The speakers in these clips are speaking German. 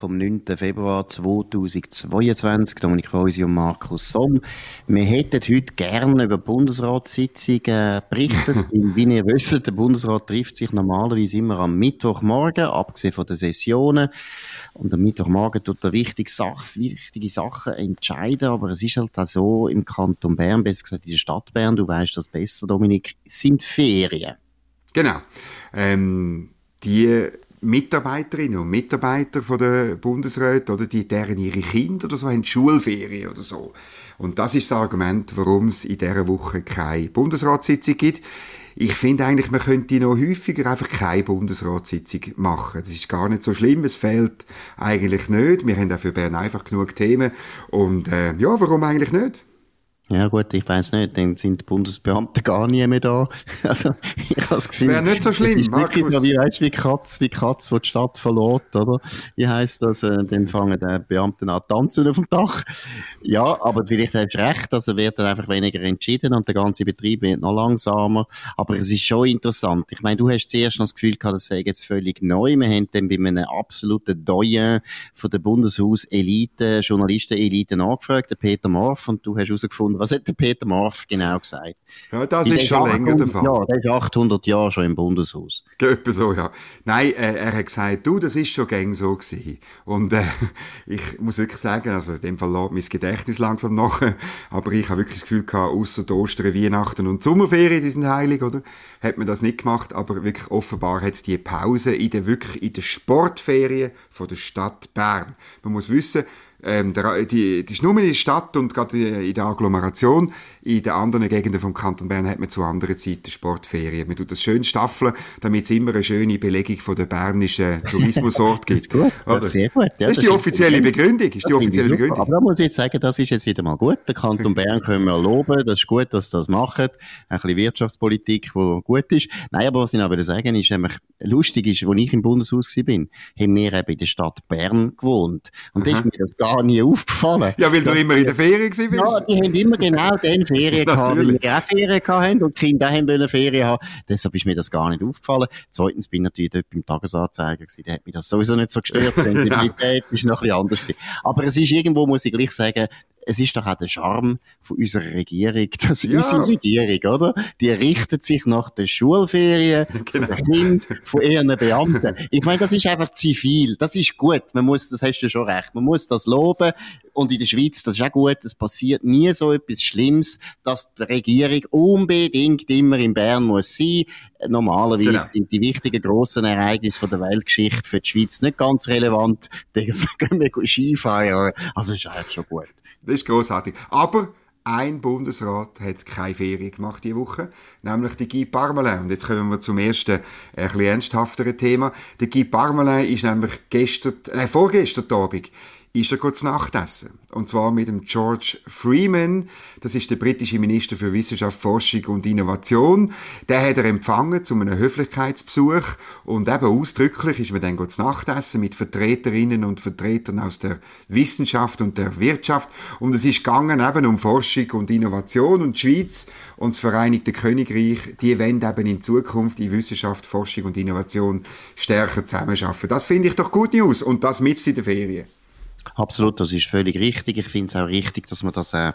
Vom 9. Februar 2022, Dominik Reusi und Markus Somm. Wir hätten heute gerne über Bundesratssitzungen berichtet. Wie ihr wisst, der Bundesrat trifft sich normalerweise immer am Mittwochmorgen, abgesehen von den Sessionen. Und am Mittwochmorgen tut er wichtige, Sach wichtige Sachen entscheiden, aber es ist halt auch so im Kanton Bern, besser gesagt in der Stadt Bern, du weißt das besser, Dominik, sind Ferien. Genau. Ähm, die Mitarbeiterinnen und Mitarbeiter von der Bundesräte oder die deren ihre Kinder oder so haben Schulferien oder so. Und das ist das Argument, warum es in dieser Woche keine Bundesratssitzung gibt. Ich finde eigentlich, man könnte noch häufiger einfach keine Bundesratssitzung machen. Das ist gar nicht so schlimm. Es fehlt eigentlich nicht. Wir haben auch für Bern einfach genug Themen. Und äh, ja, warum eigentlich nicht? Ja gut, ich weiß nicht, dann sind die Bundesbeamten gar nie mehr da. Also ich habe das Gefühl... Das wäre nicht so schlimm, ist Markus. So, wie, weißt, wie Katz, wie Katz, die die Stadt verlässt, oder? Wie heisst das? Äh, dann fangen die Beamten an tanzen auf dem Dach. Ja, aber vielleicht hast du recht, also wird dann einfach weniger entschieden und der ganze Betrieb wird noch langsamer. Aber es ist schon interessant. Ich meine, du hast zuerst noch das Gefühl gehabt, das sei jetzt völlig neu. Wir haben dann bei einem absoluten Doyen von der Bundeshaus-Elite, Journalisten-Elite nachgefragt, der Peter Morf, und du hast herausgefunden, was hat der Peter Marf genau gesagt? Ja, das ist schon 800, länger der Fall. Ja, der ist 800 Jahre schon im Bundeshaus. Etwa so, ja. Nein, äh, er hat gesagt, du, das ist schon gäng so gewesen. Und äh, ich muss wirklich sagen, also in dem Fall lädt mein Gedächtnis langsam nach, aber ich habe wirklich das Gefühl gehabt, außer Ostern, Weihnachten und Sommerferien, die sind heilig, oder? Hat man das nicht gemacht, aber wirklich offenbar hat es die Pause in der, wirklich in der Sportferien von der Stadt Bern. Man muss wissen, ähm, der, die, die ist nur in der Stadt und gerade in der Agglomeration. In den anderen Gegenden vom Kanton Bern hat man zu anderen Zeiten Sportferien. Man tut das schön staffeln, damit es immer eine schöne Belegung von der bernischen Tourismusort gibt. gut, das sehr gut. Ja, das, ist die offizielle Begründung. Ist die offizielle Begründung. Aber da muss ich jetzt sagen, das ist jetzt wieder mal gut. Der Kanton Bern können wir loben. Das ist gut, dass sie das machen. Ein bisschen Wirtschaftspolitik, die gut ist. Nein, aber was ich noch sagen ist, nämlich lustig ist, als ich im Bundeshaus war, haben wir eben in der Stadt Bern gewohnt. Und da ist mir das gar nie aufgefallen. Ja, weil du immer in der Ferien warst. Ja, die haben immer genau den Ferien gehabt, weil wir auch Ferien hatten und die Kinder haben wollen Ferien haben. Deshalb ist mir das gar nicht aufgefallen. Zweitens bin ich natürlich dort beim Tagesanzeiger gewesen, der hat mich das sowieso nicht so gestört. Sensibilität ist noch ein bisschen anders Aber es ist irgendwo, muss ich gleich sagen, es ist doch auch der Charme von unserer Regierung, dass ja. unsere Regierung, oder? Die richtet sich nach den Schulferien genau. der Kind von ihren Beamten. Ich meine, das ist einfach zivil. Das ist gut. Man muss, das hast du schon recht. Man muss das loben. Und in der Schweiz, das ist auch gut. Es passiert nie so etwas Schlimmes, dass die Regierung unbedingt immer in Bern muss sein. Normalerweise genau. sind die wichtigen grossen Ereignisse von der Weltgeschichte für die Schweiz nicht ganz relevant. Da gehen wir Skifahren. Also, ist eigentlich schon gut. Das ist großartig. Aber ein Bundesrat hat keine Ferien gemacht diese Woche, nämlich der Guy Parmelin. Und jetzt kommen wir zum ersten, ein bisschen ernsthafteren Thema. Der Guy Parmelin ist nämlich gestern, äh, vorgestern Abend ist er kurz Nachtessen. Und zwar mit dem George Freeman. Das ist der britische Minister für Wissenschaft, Forschung und Innovation. Der hat er empfangen zu einem Höflichkeitsbesuch. Und eben ausdrücklich ist man dann kurz Nachtessen mit Vertreterinnen und Vertretern aus der Wissenschaft und der Wirtschaft. Und es ist gegangen eben um Forschung und Innovation. Und die Schweiz und das Vereinigte Königreich, die wollen eben in Zukunft in Wissenschaft, Forschung und Innovation stärker zusammenarbeiten. Das finde ich doch gut News. Und das mit in der Ferien. Absolut, das ist völlig richtig. Ich finde es auch richtig, dass man das äh,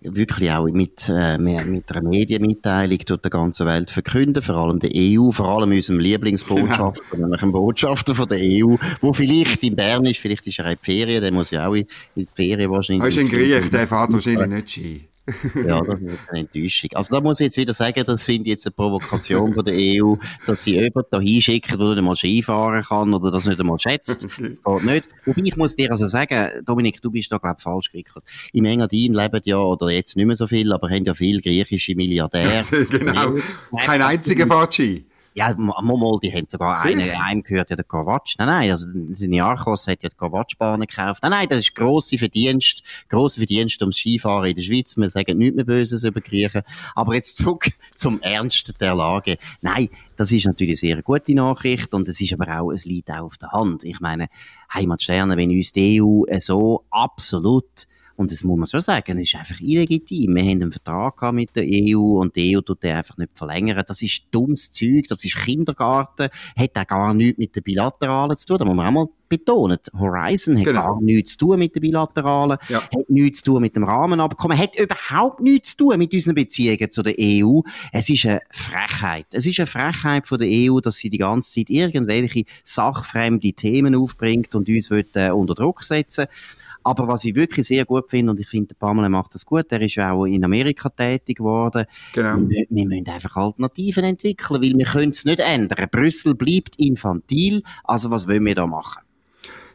wirklich auch mit, äh, mit einer Medienmitteilung durch die ganze Welt verkünden, vor allem der EU, vor allem unserem Lieblingsbotschafter, genau. nämlich dem Botschafter von der EU, wo vielleicht in Bern ist, vielleicht ist er in die Ferien, der muss ja auch in die Ferien wahrscheinlich. Er ist ein Griech, der fährt wahrscheinlich nicht Ski ja, das ist eine Enttäuschung. Also da muss ich jetzt wieder sagen, das finde ich jetzt eine Provokation von der EU, dass sie jemanden da hinschicken, der nicht einmal Skifahren kann oder das nicht einmal schätzt. Das geht nicht. Wobei ich muss dir also sagen, Dominik, du bist da glaube ich falsch gewickelt. Im Engadin leben ja, oder jetzt nicht mehr so viel, aber haben ja viele griechische Milliardäre. genau. Kein einziger fährt Ja, mal, die haben sogar einen, einem gehört, ja, der Kovac. Nein, nein, also, der Niarchos hat ja die Kovac-Bahn gekauft. Nein, nein, das ist grosse Verdienst, grosse Verdienst ums Skifahren in der Schweiz. Wir sagen nichts mehr Böses über Griechen. Aber jetzt zurück zum Ernst der Lage. Nein, das ist natürlich eine sehr gute Nachricht und es ist aber auch, es liegt auch auf der Hand. Ich meine, Heimatsterne, wenn uns die EU so absolut und das muss man schon sagen, es ist einfach illegitim. Wir haben einen Vertrag mit der EU und die EU tut den einfach nicht verlängern. Das ist dummes Zeug, das ist Kindergarten, hat auch gar nichts mit den Bilateralen zu tun. Da muss man auch mal betonen. Horizon hat genau. gar nichts zu tun mit den Bilateralen, ja. hat nichts zu tun mit dem Rahmenabkommen, hat überhaupt nichts zu tun mit unseren Beziehungen zu der EU. Es ist eine Frechheit. Es ist eine Frechheit von der EU, dass sie die ganze Zeit irgendwelche sachfremde Themen aufbringt und uns will, äh, unter Druck setzen aber was ich wirklich sehr gut finde, und ich finde, der Pamela macht das gut, der ist ja auch in Amerika tätig geworden. Genau. Wir, wir müssen einfach Alternativen entwickeln, weil wir können es nicht ändern. Brüssel bleibt infantil, also was wollen wir da machen?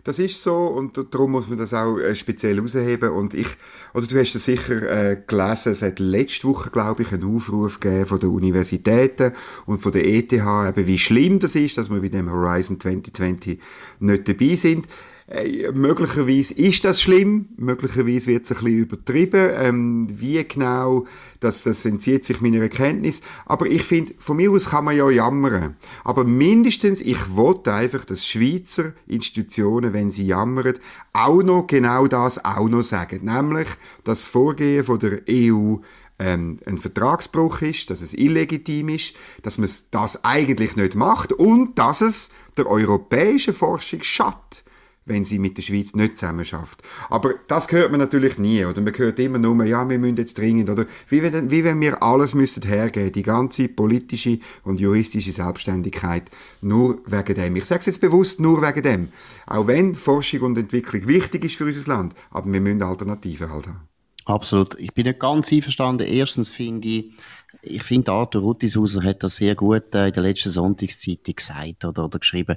Das ist so und darum muss man das auch äh, speziell herausheben. Und ich, oder du hast es sicher äh, gelesen, es hat letzte Woche, glaube ich, einen Aufruf gegeben von den Universitäten und von der ETH, eben wie schlimm das ist, dass wir bei dem Horizon 2020 nicht dabei sind. Äh, möglicherweise ist das schlimm, möglicherweise wird es ein bisschen übertrieben. Ähm, wie genau, das, das entzieht sich meiner Erkenntnis. Aber ich finde, von mir aus kann man ja jammern. Aber mindestens, ich wollte einfach, dass Schweizer Institutionen, wenn sie jammern, auch noch genau das auch noch sagen. Nämlich, dass das Vorgehen von der EU ähm, ein Vertragsbruch ist, dass es illegitim ist, dass man das eigentlich nicht macht und dass es der europäischen Forschung schadet wenn sie mit der Schweiz nicht zusammen schafft. Aber das hört man natürlich nie, oder? Man hört immer nur, ja, wir müssen jetzt dringend, oder? Wie wenn, wie wenn wir alles müssen hergeben, die ganze politische und juristische Selbstständigkeit, nur wegen dem. Ich sage es jetzt bewusst, nur wegen dem. Auch wenn Forschung und Entwicklung wichtig ist für unser Land, aber wir müssen Alternativen halt haben. Absolut. Ich bin nicht ganz einverstanden. Erstens finde ich, ich finde, Arthur Ruttishauser hat das sehr gut äh, in der letzten Sonntagszeitung gesagt oder, oder geschrieben.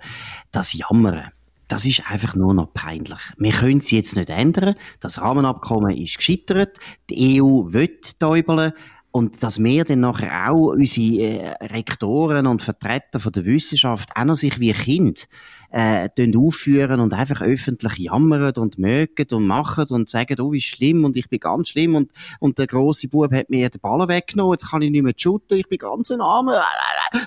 Das Jammern das ist einfach nur noch peinlich. Wir können es jetzt nicht ändern. Das Rahmenabkommen ist gescheitert. Die EU will täubeln. Und dass wir dann nachher auch unsere äh, Rektoren und Vertreter von der Wissenschaft auch noch sich wie Kind äh, aufführen und einfach öffentlich jammern und mögen und machen und sagen, oh, wie schlimm und ich bin ganz schlimm und, und der große Bub hat mir den Ball weggenommen, jetzt kann ich nicht mehr shooten, ich bin ganz ein Armer.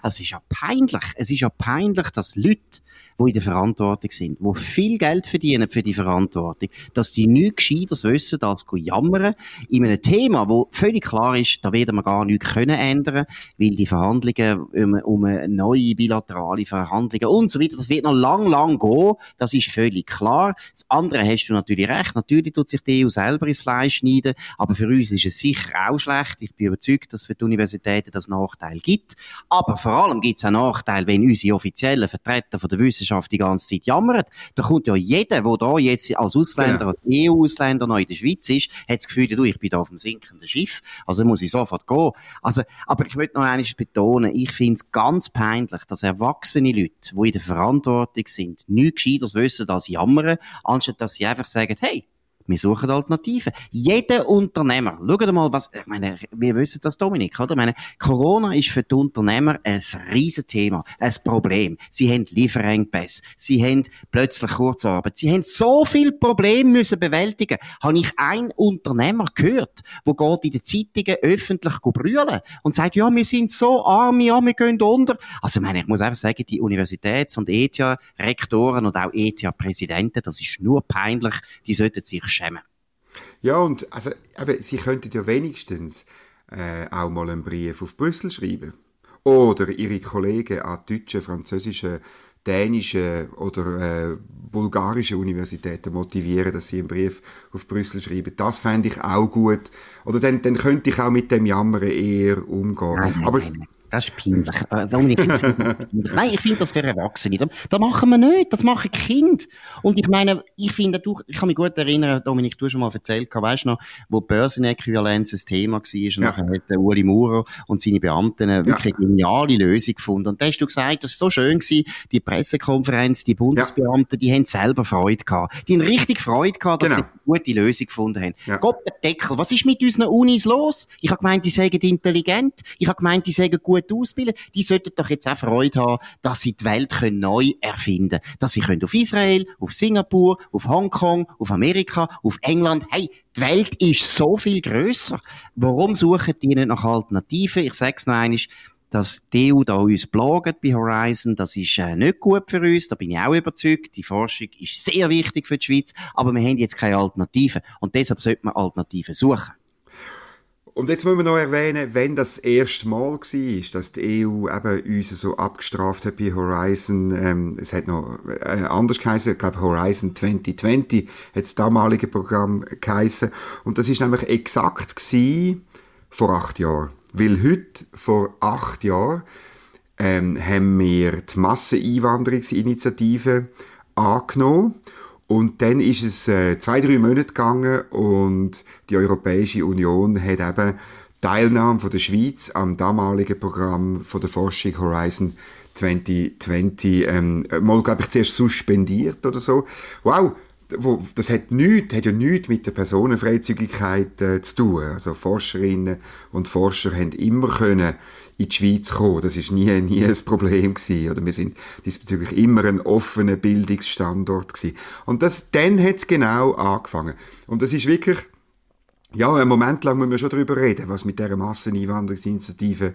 Es ist ja peinlich. Es ist ja peinlich, dass Leute die in der Verantwortung sind, die viel Geld verdienen für die Verantwortung, dass die nichts Gescheiteres wissen, als zu jammern, in einem Thema, wo völlig klar ist, da werden wir gar nichts können ändern, weil die Verhandlungen um, um neue bilaterale Verhandlungen und so weiter, das wird noch lang, lang gehen, das ist völlig klar. Das andere hast du natürlich recht, natürlich tut sich die EU selber ins Fleisch schneiden, aber für uns ist es sicher auch schlecht. Ich bin überzeugt, dass für die Universitäten das Nachteil gibt, aber vor allem gibt es auch Nachteil, wenn unsere offiziellen Vertreter von der Wissenschaft Wissenschaft die ganze Zeit jammert. Da kommt ja jeder, der da jetzt als Ausländer, genau. als EU-Ausländer noch in der Schweiz ist, hat das Gefühl, du, ich bin da auf dem sinkenden Schiff, also muss ich sofort gehen. Also, aber ich möchte noch eines betonen, ich finde es ganz peinlich, dass erwachsene Leute, die in der Verantwortung sind, nichts Gescheiteres wissen als jammern, anstatt dass sie einfach sagen, hey, wir suchen Alternativen. Jeder Unternehmer, schaut mal, was, ich meine, wir wissen das, Dominik, oder? Ich meine, Corona ist für die Unternehmer ein riesen Thema, ein Problem. Sie haben Lieferengpässe, sie haben plötzlich Kurzarbeit, sie haben so viele Probleme müssen bewältigen. Habe ich einen Unternehmer gehört, der geht in den Zeitungen öffentlich brüllen und sagt, ja, wir sind so arm, ja, wir gehen unter. Also, ich meine, ich muss einfach sagen, die Universitäts- und ETH-Rektoren und auch ETH-Präsidenten, das ist nur peinlich, die sollten sich schämen. Ja, und also, aber Sie könnten ja wenigstens äh, auch mal einen Brief auf Brüssel schreiben. Oder Ihre Kollegen an deutsche, französische, dänische oder äh, bulgarische Universitäten motivieren, dass sie einen Brief auf Brüssel schreiben. Das fände ich auch gut. Oder dann, dann könnte ich auch mit dem Jammern eher umgehen. Nein, Aber nein, nein. Das ist peinlich. Äh, Dominik, Nein, ich finde das für Erwachsene. Das machen wir nicht. Das machen Kinder. Und ich meine, ich finde, du, ich kann mich gut erinnern, Dominik, du hast schon mal erzählt, weißt du noch, wo Börsenäquivalenz ein Thema war, und ja. nachher hat der Uli Maurer und seine Beamten eine wirklich ja. geniale Lösung gefunden. Und da hast du gesagt, das ist so schön gewesen, die Pressekonferenz, die Bundesbeamten, ja. die haben selber Freude gehabt. Die haben richtig Freude gehabt, dass genau. sie eine gute Lösung gefunden haben. Ja. Gott, Deckel, was ist mit unseren Unis los? Ich habe gemeint, die seien intelligent. Ich habe gemeint, die seien gut gut ausbilden, die sollten doch jetzt auch Freude haben, dass sie die Welt können neu erfinden können. Dass sie können auf Israel, auf Singapur, auf Hongkong, auf Amerika, auf England, hey, die Welt ist so viel grösser. Warum suchen die nicht nach Alternativen? Ich sag's noch einmal, dass die EU da uns plagt bei Horizon, das ist äh, nicht gut für uns, da bin ich auch überzeugt. Die Forschung ist sehr wichtig für die Schweiz, aber wir haben jetzt keine Alternativen und deshalb sollte man Alternativen suchen. Und jetzt müssen wir noch erwähnen, wenn das, das erste Mal war, dass die EU eben uns so abgestraft hat bei Horizon, ähm, es hat noch äh, anders geheißen, ich glaube Horizon 2020 hat das damalige Programm geheißen. Und das ist nämlich exakt gewesen vor acht Jahren. Weil heute, vor acht Jahren, ähm, haben wir die Masseneinwanderungsinitiative angenommen. Und dann ist es äh, zwei, drei Monate gegangen und die Europäische Union hat eben Teilnahme von der Schweiz am damaligen Programm von der Forschung Horizon 2020 ähm, mal, glaube ich, zuerst suspendiert oder so. Wow, wo, das hat nichts, hat ja nichts mit der Personenfreizügigkeit äh, zu tun. Also Forscherinnen und Forscher haben immer können in die Schweiz kommen. Das ist nie, nie ein Problem gewesen. Oder wir sind diesbezüglich immer ein offener Bildungsstandort gewesen. Und das, dann es genau angefangen. Und das ist wirklich, ja, einen Moment lang müssen wir schon darüber reden, was mit dieser Masseneinwanderungsinitiative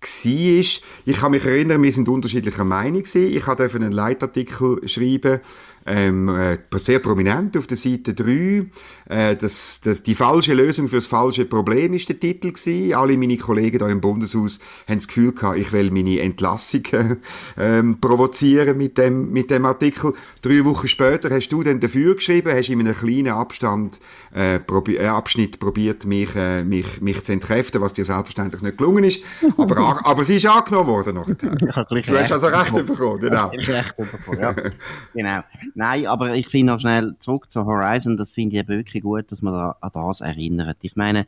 war. Ich kann mich erinnern, wir sind unterschiedlicher Meinung gewesen. Ich durfte einen Leitartikel schreiben, ähm, äh, sehr prominent auf der Seite 3. Äh, das, das, die falsche Lösung für das falsche Problem ist der Titel gewesen. Alle meine Kollegen da im Bundeshaus haben das Gefühl gehabt, ich will meine Entlassung äh, provozieren mit dem, mit dem Artikel. Drei Wochen später hast du dann dafür geschrieben, hast in einem kleinen Abstand, äh, probi äh, Abschnitt probiert, mich, äh, mich, mich zu entkräften, was dir selbstverständlich nicht gelungen ist. aber, aber sie ist angenommen worden nachher. du hast also Recht bekommen, genau. Recht bekommen, ja. genau. Nein, aber ich finde noch schnell zurück zu Horizon, das finde ich wirklich gut, dass man da an das erinnert. Ich meine,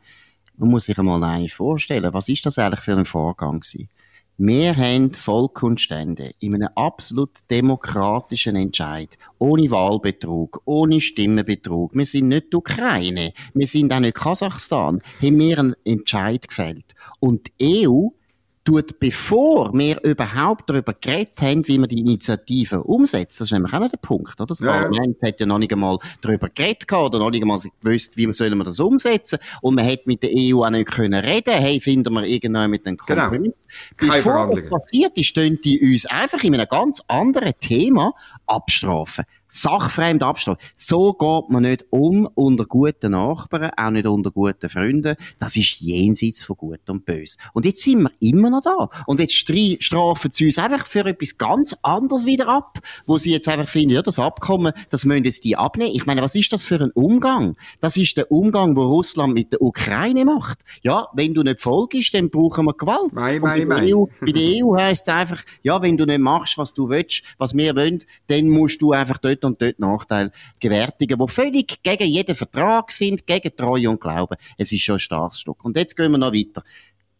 man muss sich einmal eigentlich vorstellen, was ist das eigentlich für ein Vorgang gewesen? Wir haben Volk und Stände in einem absolut demokratischen Entscheid, ohne Wahlbetrug, ohne Stimmenbetrug. Wir sind nicht die Ukraine, wir sind auch nicht Kasachstan, haben wir einen Entscheid gefällt. Und die EU tut, bevor wir überhaupt darüber geredet haben, wie wir die Initiative umsetzen. Das ist nämlich auch noch der Punkt, oder? Das ja, Parlament hat ja noch nicht einmal darüber geredet oder noch nicht einmal gewusst, wie sollen wir das umsetzen. Und man hätte mit der EU auch nicht können reden. Hey, finden wir irgendwann mit einem genau. Kompromiss. Genau. Bevor das passiert ist, stehen die uns einfach in einem ganz anderen Thema abstrafen sachfremd abstehen. So geht man nicht um unter guten Nachbarn, auch nicht unter guten Freunden. Das ist jenseits von Gut und Böse. Und jetzt sind wir immer noch da. Und jetzt strafen sie uns einfach für etwas ganz anderes wieder ab, wo sie jetzt einfach finden, ja, das Abkommen, das müssen jetzt die abnehmen. Ich meine, was ist das für ein Umgang? Das ist der Umgang, wo Russland mit der Ukraine macht. Ja, wenn du nicht folgst, dann brauchen wir Gewalt. Mei, mei, bei, der EU, bei der EU heisst es einfach, ja, wenn du nicht machst, was du willst, was wir wollen, dann musst du einfach dort und dort Nachteil gewärtigen, die völlig gegen jeden Vertrag sind, gegen Treue und Glauben. Es ist schon ein starkes Stück. Und jetzt gehen wir noch weiter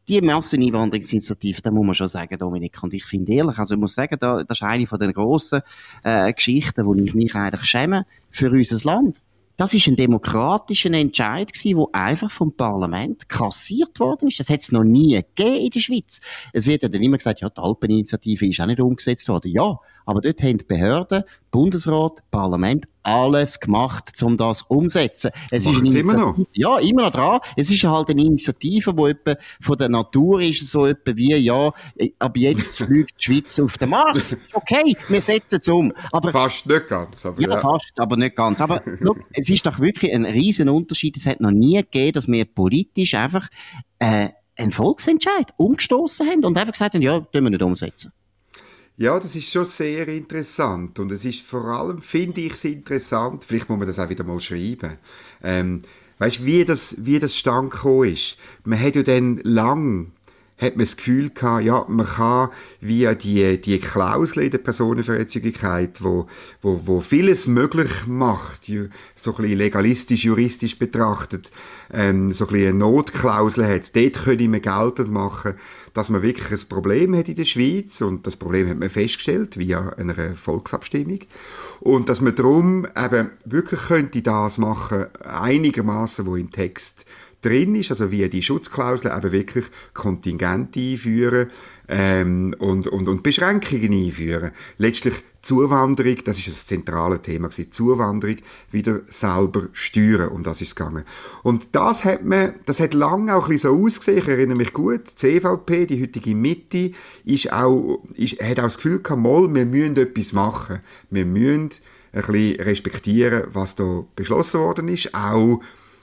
die Masseneinwanderungsinitiative, da muss man schon sagen, Dominik, und ich finde ehrlich, also ich muss sagen, da, das ist eine von den grossen äh, Geschichten, wo ich mich eigentlich schäme für unser Land. Das ist ein demokratischer Entscheid gewesen, wo einfach vom Parlament kassiert worden ist. Das hat es noch nie gegeben in der Schweiz. Es wird ja dann immer gesagt, ja, die Alpeninitiative ist auch nicht umgesetzt worden. Ja, aber dort haben die Behörden, Bundesrat, Parlament alles gemacht, um das umzusetzen. Es ist eine immer noch? Ja, immer noch dran. Es ist halt eine Initiative, die etwa von der Natur ist, so etwa wie, ja, ab jetzt fliegt die Schweiz auf den Mars. Okay, wir setzen es um. Aber, fast nicht ganz. Aber ja, ja, fast, aber nicht ganz. Aber look, es ist doch wirklich ein riesen Unterschied. Es hat noch nie gegeben, dass wir politisch einfach äh, einen Volksentscheid umgestoßen haben und einfach gesagt haben, ja, tun wir nicht umsetzen. Ja, das ist schon sehr interessant und es ist vor allem, finde ich es interessant, vielleicht muss man das auch wieder mal schreiben, ähm, weißt, wie das, wie das stand ist. Man hat ja dann lang hat man das Gefühl gehabt, ja, man kann via die, die Klausel in der Personenfreizügigkeit, wo, wo, wo vieles möglich macht, so ein bisschen legalistisch, juristisch betrachtet, ähm, so ein bisschen eine Notklausel hat, dort können wir geltend machen, dass man wirklich ein Problem hat in der Schweiz. Und das Problem hat man festgestellt via einer Volksabstimmung. Und dass man darum eben wirklich könnte das machen, einigermaßen, wo im Text drin ist, also wie die Schutzklausel eben wirklich Kontingente einführen ähm, und, und, und Beschränkungen einführen. Letztlich Zuwanderung, das ist das zentrale Thema gewesen, Zuwanderung wieder selber steuern, um das ist es gegangen. Und das hat man, das hat lange auch ein bisschen so ausgesehen, ich erinnere mich gut, die CVP, die heutige Mitte, ist auch, ist, hat auch das Gefühl gehabt, mal, wir müssen etwas machen. Wir müssen ein bisschen respektieren, was da beschlossen worden ist, auch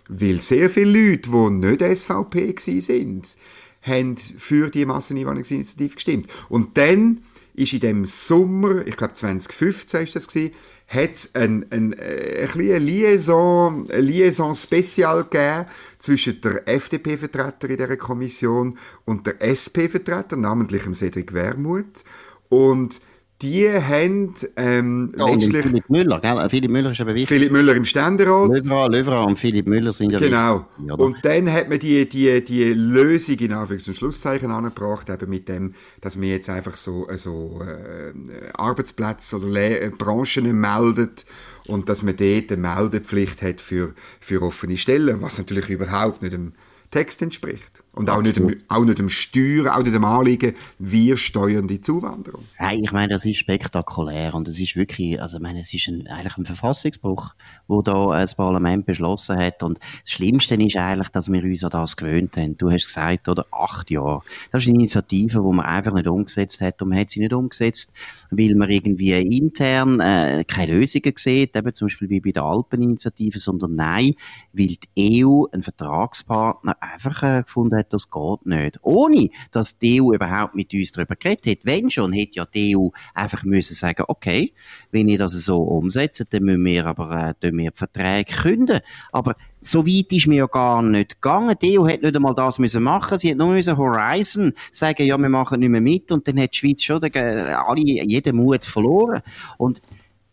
weil sehr viele Leute, die nicht SVP sind, haben für die Masseneinwanderungsinitiative gestimmt. Und dann ist in dem Sommer, ich glaube 2015 ist das gewesen, hat es ein, ein, äh, ein, eine Liaison, eine Liaison Spezial zwischen der FDP-Vertreter in dieser Kommission und der SP-Vertreter, namentlich dem Cedric Wermuth. Und die haben ähm, ja, letztlich... Philipp Müller, gell? Philipp Müller ist aber wichtig. Philipp Müller im Ständerat. Löwra, Löwra und Philipp Müller sind ja Genau. Wichtig, und dann hat man die, die, die Lösung in Anführungs- und Schlusszeichen angebracht, eben mit dem, dass man jetzt einfach so, so äh, Arbeitsplätze oder Le äh, Branchen meldet und dass man dort eine Meldepflicht hat für, für offene Stellen, was natürlich überhaupt nicht dem Text entspricht. Und auch nicht, dem, auch nicht dem Steuern, auch nicht dem Anliegen, wir steuern die Zuwanderung. Nein, ich meine, das ist spektakulär und es ist wirklich, also ich meine, es ist ein, eigentlich ein Verfassungsbruch, wo da das Parlament beschlossen hat und das Schlimmste ist eigentlich, dass wir uns an das gewöhnt haben. Du hast gesagt, oder acht Jahre. Das ist eine Initiative, die man einfach nicht umgesetzt hat und man hat sie nicht umgesetzt, weil man irgendwie intern äh, keine Lösungen sieht, eben zum Beispiel wie bei der Alpeninitiative, sondern nein, weil die EU einen Vertragspartner einfach äh, gefunden hat, das geht nicht. Ohne, dass die EU überhaupt mit uns darüber geredet hat. Wenn schon, hätte ja die EU einfach müssen sagen, okay, wenn ihr das so umsetzt, dann müssen wir aber äh, wir die Verträge künden. Aber so weit ist mir ja gar nicht gegangen. Die EU hat nicht einmal das müssen machen. Sie hat nur müssen Horizon sagen, ja, wir machen nicht mehr mit. Und dann hat die Schweiz schon alle, jeden Mut verloren. Und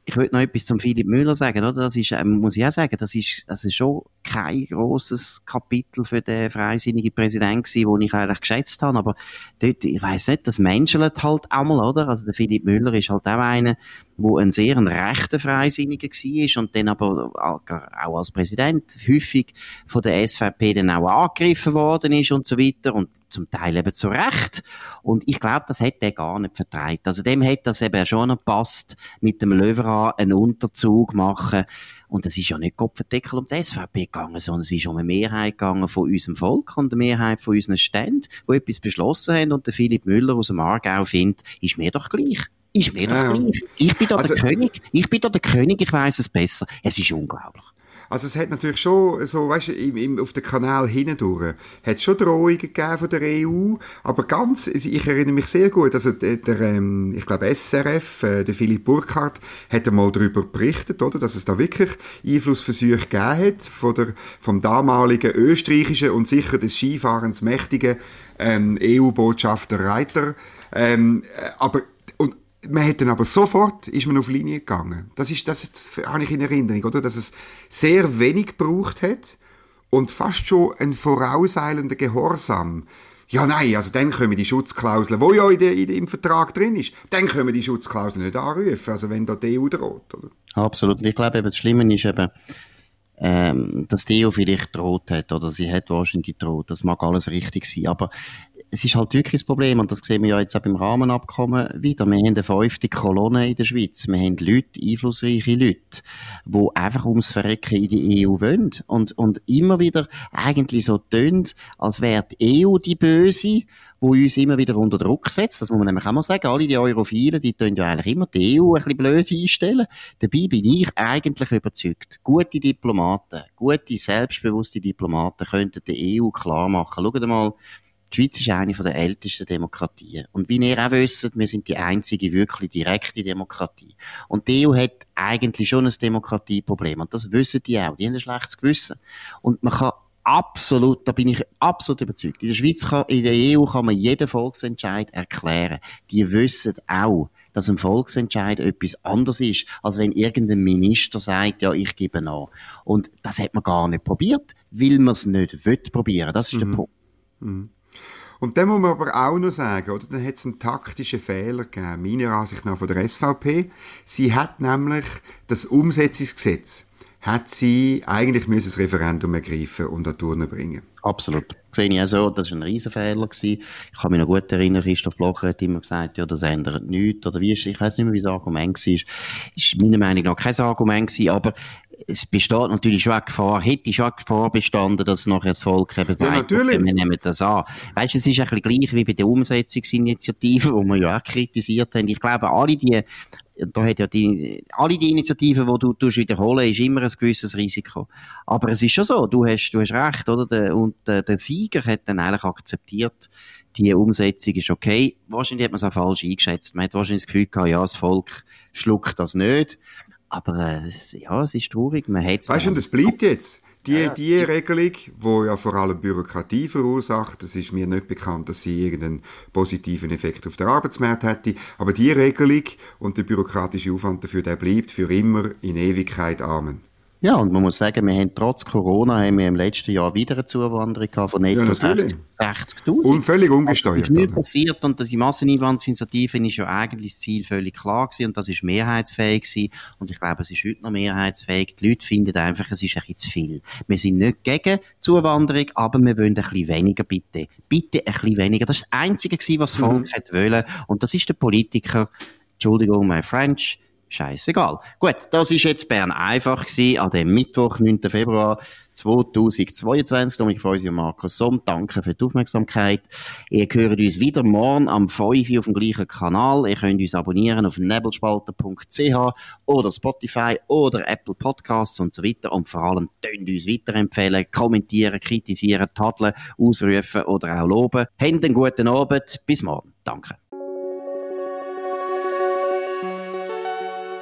ich würde noch etwas zum Philipp Müller sagen, oder? Das ist, ähm, muss ich auch sagen, das ist, das ist schon kein großes Kapitel für den freisinnige Präsident gewesen, den ich eigentlich geschätzt habe. Aber dort, ich weiss nicht, das menschelt halt auch mal, oder? Also der Philipp Müller ist halt auch einer, wo ein sehr ein rechter Freisinniger war und dann aber auch als Präsident häufig von der SVP dann auch angegriffen worden ist und so weiter und zum Teil eben zu Recht. Und ich glaube, das hätte er gar nicht vertreibt. Also dem hätte das eben schon gepasst, mit dem Löwera einen Unterzug machen. Und es ist ja nicht Kopfendeckel um die SVP gegangen, sondern es ist um eine Mehrheit gegangen von unserem Volk und eine Mehrheit von unseren Ständen, die etwas beschlossen haben. Und der Philipp Müller aus dem Aargau findet, ist mir doch gleich. Ist mir doch gleich. Ich bin da also, der König. Ich bin da der König. Ich weiß es besser. Es ist unglaublich. Also es hat natürlich schon so, weißt im, im, auf den Kanal hindurch hat schon Drohungen gegeben von der EU, aber ganz, ich erinnere mich sehr gut, also der, der ähm, ich glaube SRF, äh, der Philipp Burkhardt, hat einmal darüber berichtet, oder, dass es da wirklich Einflussversuche gegeben hat von der, vom damaligen österreichischen und sicher des Skifahrens mächtigen ähm, EU-Botschafter Reiter, ähm, äh, aber man hat dann aber sofort ist man auf Linie gegangen. Das ist, das, das habe ich in Erinnerung, oder? Dass es sehr wenig gebraucht hat und fast schon ein vorauseilender Gehorsam. Ja, nein, also dann können wir die Schutzklausel, wo ja in der, in, im Vertrag drin ist, dann können wir die Schutzklausel nicht anrufen, also wenn da die EU droht, oder? Absolut. Ich glaube, eben, das Schlimme ist eben, ähm, dass die EU vielleicht droht hat, oder sie hat wahrscheinlich droht. Das mag alles richtig sein, aber es ist halt wirklich das Problem, und das sehen wir ja jetzt auch beim Rahmenabkommen wieder. Wir haben eine fünfte Kolonne in der Schweiz. Wir haben Leute, einflussreiche Leute, die einfach ums Verrecken in die EU wollen. Und, und immer wieder eigentlich so tönt, als wäre die EU die Böse, wo uns immer wieder unter Druck setzt. Das muss man nämlich auch mal sagen. Alle die Europhilen, die tun ja eigentlich immer die EU ein bisschen blöd einstellen. Dabei bin ich eigentlich überzeugt. Gute Diplomaten, gute, selbstbewusste Diplomaten könnten die EU klar machen. Schaut mal, die Schweiz ist eine der ältesten Demokratien. Und wie ihr auch wisst, wir sind die einzige wirklich direkte Demokratie. Und die EU hat eigentlich schon ein Demokratieproblem. Und das wissen die auch. Die haben ein schlechtes Gewissen. Und man kann absolut, da bin ich absolut überzeugt. In der Schweiz, kann, in der EU kann man jeden Volksentscheid erklären. Die wissen auch, dass ein Volksentscheid etwas anderes ist, als wenn irgendein Minister sagt, ja, ich gebe nach. Und das hat man gar nicht probiert, weil man es nicht will probieren. Das ist mhm. der Punkt. Mhm. Und dann muss man aber auch noch sagen, oder, dann hat es einen taktischen Fehler gegeben, meiner Ansicht nach von der SVP. Sie hat nämlich das Umsetzungsgesetz hat sie eigentlich müssen das Referendum ergreifen und an Turnen bringen. Absolut. Sehe ich auch so, das war ein Riesenfehler. Gewesen. Ich kann mich noch gut erinnern, Christoph Blocher hat immer gesagt, ja, das ändert nichts. Oder wie ist, ich weiß nicht mehr, wie das Argument war. Ist meiner Meinung nach kein Argument gewesen, aber es besteht natürlich schon eine Gefahr, hätte schon eine Gefahr bestanden, dass nachher das Volk eben sagt, ja, natürlich. Wir nehmen das an. Weißt du, es ist ein bisschen gleich wie bei der Umsetzungsinitiative, wo wir ja auch kritisiert haben. Ich glaube, alle die da hat ja die, alle die Initiativen, die du tust wiederholen, ist immer ein gewisses Risiko. Aber es ist schon so, du hast, du hast recht, oder? Der, und der, der Sieger hat dann eigentlich akzeptiert, die Umsetzung ist okay. Wahrscheinlich hat man es auch falsch eingeschätzt. Man hat wahrscheinlich das Gefühl gehabt, ja, das Volk schluckt das nicht. Aber äh, ja, es ist traurig. Man hat's weißt du, und es bleibt jetzt. Die, ja, die Regelung, die ja vor allem Bürokratie verursacht, das ist mir nicht bekannt, dass sie irgendeinen positiven Effekt auf den Arbeitsmarkt hätte, aber die Regelung und der bürokratische Aufwand dafür, der bleibt für immer in Ewigkeit Amen. Ja, und man muss sagen, wir haben trotz Corona haben wir im letzten Jahr wieder eine Zuwanderung gehabt von netto ja, 60.000. 60 und völlig ungesteuert. Das ist nicht passiert und die Masseneinwanderungsinitiative ist ja eigentlich das Ziel völlig klar gewesen und das ist mehrheitsfähig gewesen und ich glaube, es ist heute noch mehrheitsfähig. Die Leute finden einfach, es ist ein bisschen zu viel. Wir sind nicht gegen Zuwanderung, aber wir wollen ein bisschen weniger, bitte. Bitte ein bisschen weniger. Das ist das Einzige gewesen, was das Volk mhm. wollen und das ist der Politiker, Entschuldigung, my French, Scheißegal. Gut, das ist jetzt Bern einfach gewesen, an dem Mittwoch, 9. Februar 2022. Dominik Feusi und Markus Somm, danke für die Aufmerksamkeit. Ihr hört uns wieder morgen am 5 Uhr auf dem gleichen Kanal. Ihr könnt uns abonnieren auf nebelspalter.ch oder Spotify oder Apple Podcasts und so weiter. Und vor allem könnt uns weiterempfehlen, kommentieren, kritisieren, tadeln, ausrufen oder auch loben. Habt einen guten Abend. Bis morgen. Danke.